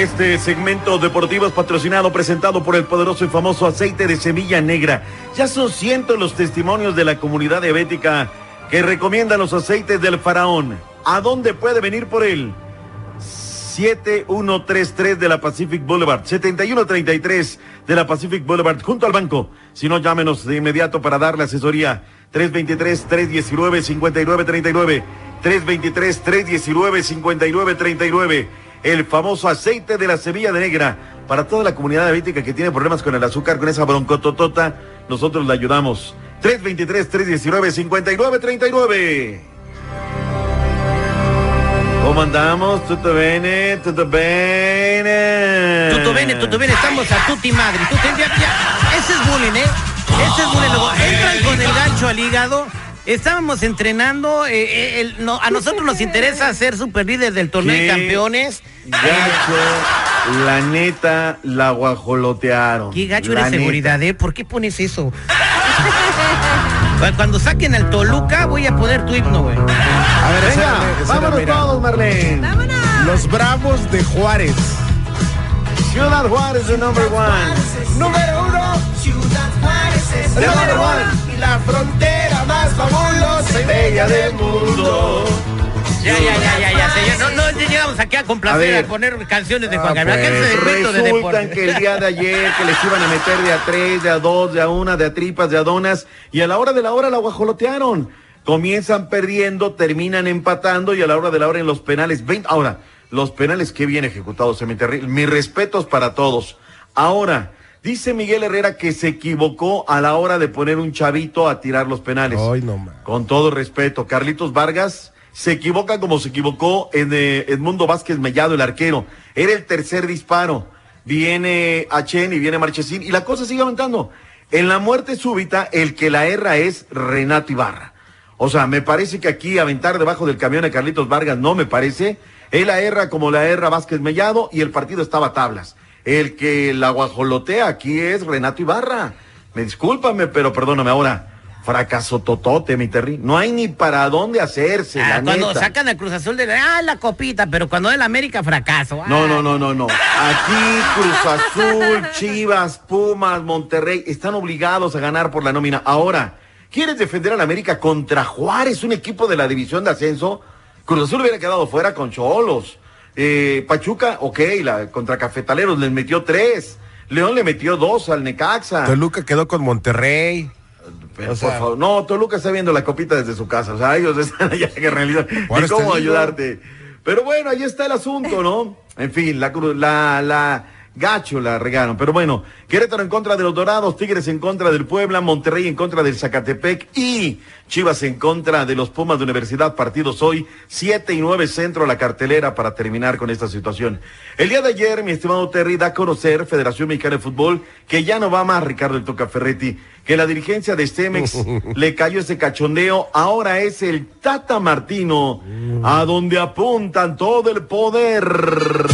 Este segmento deportivo es patrocinado, presentado por el poderoso y famoso aceite de semilla negra. Ya son cientos los testimonios de la comunidad diabética que recomiendan los aceites del faraón. ¿A dónde puede venir por él? 7133 de la Pacific Boulevard, 7133 de la Pacific Boulevard, junto al banco. Si no, llámenos de inmediato para darle asesoría. 323-319-5939. 323-319-5939. El famoso aceite de la semilla de negra. Para toda la comunidad diabética que tiene problemas con el azúcar, con esa broncototota, nosotros le ayudamos. 323-319-5939. ¿Cómo andamos? ¿Tutto bene? ¿Tutto bene? Tutto bene, tutto bene, estamos a tutti madre. Tutti, ya, ya. Ese es bullying, ¿eh? Ese es bullying. Luego entran con el gancho al hígado. Estábamos entrenando, eh, eh, el- no, a nosotros nos interesa ser super líder del torneo de campeones. Gacho, la neta, la guajolotearon. ¿Qué gacho La eres neta. seguridad, eh? ¿Por qué pones eso? Cu- Cuando saquen el Toluca voy a poner tu himno, güey. A ver, esa- Venga, esa- vámonos mira. todos, Marlene. Los Bravos de Juárez. Ciudad Juárez, the number one. Número uno, Ciudad Juárez es one. Y la frontera más fabulosa y bella del mundo. Ya, ya, ya, ya, ya, señor. No, no llegamos aquí a complacer, A a, ver. poner canciones de Ah, Juan Gabriel. pues, Aquel segmento de Resultan que el día de ayer que les iban a meter de a tres, de a dos, de a una, de a tripas, de a donas, y a la hora de la hora la guajolotearon. Comienzan perdiendo, terminan empatando y a la hora de la hora en los penales. 20, ahora, los penales que bien ejecutados, se me terri- Mis respetos para todos. Ahora, dice Miguel Herrera que se equivocó a la hora de poner un chavito a tirar los penales. Ay, no más. Con todo respeto, Carlitos Vargas se equivoca como se equivocó en eh, Edmundo Vázquez Mellado, el arquero. Era el tercer disparo. Viene Achen y viene Marchesín y la cosa sigue aumentando. En la muerte súbita, el que la erra es Renato Ibarra. O sea, me parece que aquí aventar debajo del camión a Carlitos Vargas no me parece. Él la erra como la erra Vázquez Mellado y el partido estaba a tablas. El que la guajolotea aquí es Renato Ibarra. Me discúlpame, pero perdóname ahora. Fracaso totote, mi Terry. No hay ni para dónde hacerse, Ah, la cuando neta. sacan el Cruz Azul de ah, la copita, pero cuando es el América fracaso. No, ah. no, no, no, no. Aquí Cruz Azul, Chivas, Pumas, Monterrey están obligados a ganar por la nómina. Ahora, ¿quieres defender al América contra Juárez, un equipo de la división de ascenso? Cruz Azul hubiera quedado fuera con Cholos. Eh, Pachuca, ok, la, contra Cafetaleros les metió tres. León le metió dos al Necaxa. Toluca quedó con Monterrey. Pero, O sea- por favor, no, Toluca está viendo la copita desde su casa. O sea, ellos están allá que realizan. ¿Y cómo ayudarte? Pero bueno, ahí está el asunto, ¿no? En fin, la, la, la gacho la regaron. Pero bueno, Querétaro en contra de los Dorados, Tigres en contra del Puebla, Monterrey en contra del Zacatepec y Chivas en contra de los Pumas de Universidad. Partidos hoy, 7 y 9 centro a la cartelera para terminar con esta situación. El día de ayer, mi estimado Terry, da a conocer Federación Mexicana de Fútbol que ya no va más Ricardo el Toca Ferretti, que la dirigencia de Stemex le cayó ese cachondeo. Ahora es el Tata Martino, a donde apuntan todo el poder.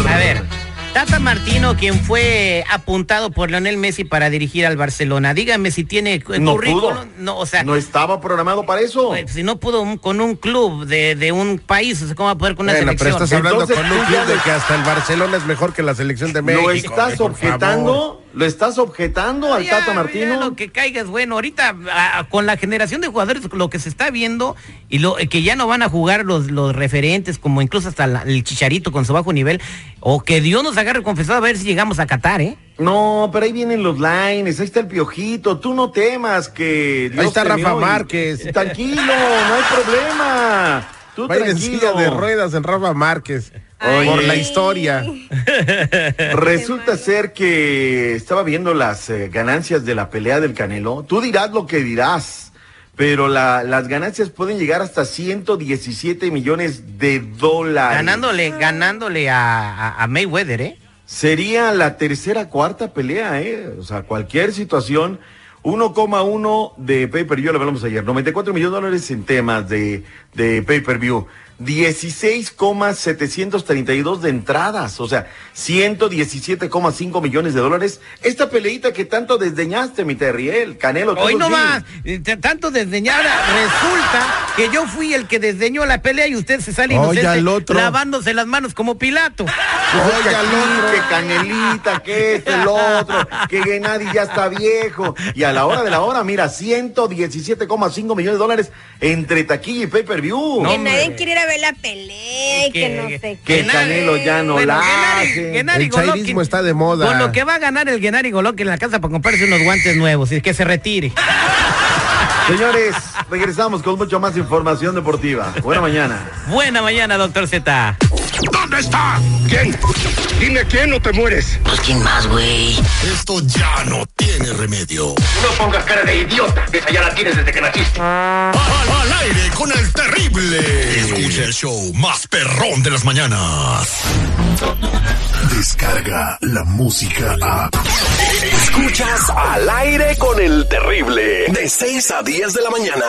A ver, Tata Martino, quien fue apuntado por Lionel Messi para dirigir al Barcelona, dígame si tiene No currículum. pudo. No, o sea, No estaba programado para eso. pues, si no pudo un- con un club de, de un país, o sea, ¿cómo va a poder con una Bueno, pero selección? estás hablando Entonces, con un club de que hasta el Barcelona es mejor que la selección de México. ¿Lo estás por objetando? ¿Lo estás objetando al Ya, Tata ya, Martino? lo que caiga es bueno. Ahorita, a- a- con la generación de jugadores, lo que se está viendo y lo que ya no van a jugar los, los referentes, como incluso hasta la- el chicharito con su bajo nivel, o que Dios nos agarre confesado a ver si llegamos a Qatar, ¿eh? No, pero ahí vienen los lines, ahí está el piojito, tú no temas que Dios Ahí está Rafa y- Márquez. Tranquilo, no hay problema. Tú Va a ir en tranquilo. silla de ruedas en Rafa Márquez. Oye. Por la historia. Resulta ser que estaba viendo las eh, ganancias de la pelea del Canelo. Tú dirás lo que dirás, pero la, las ganancias pueden llegar hasta 117 millones de dólares. Ganándole, ganándole a, a, a Mayweather, ¿eh? Sería la tercera, cuarta pelea, ¿eh? O sea, cualquier situación 1,1 de pay-per-view, lo hablamos ayer, 94 millones de dólares en temas de, de pay-per-view. 16,732 de entradas, o sea, 117,5 millones de dólares. Esta peleita que tanto desdeñaste, mi Terriel, Canelo. Hoy no más, eh, tanto desdeñada, resulta que yo fui el que desdeñó la pelea y usted se sale inocente lavándose las manos como Pilato. Oiga, que Canelita, que este, el otro, que nadie ya está viejo. Y a la hora de la hora, mira, 117,5 millones de dólares entre taquilla y pay-per-view. No, nadie quiere ir a ver la pelea y que, no sé Que el Canelo ya no la hace. el chairismo está de moda. Con lo que va a ganar el Genari Golovkin en la casa para comprarse unos guantes nuevos y que se retire. Señores, regresamos con mucho más información deportiva. Buena mañana. Buena mañana, doctor Z. ¿Dónde está? ¿Quién? Dime quién no te mueres. Pues quién más, güey. Esto ya no tiene remedio. No pongas cara de idiota, que esa ya la tienes desde que naciste. Al, al aire con el terrible. Escucha el show más perrón de las mañanas. Descarga la música a. Escuchas al aire con el terrible. De 6 a 10 de la mañana.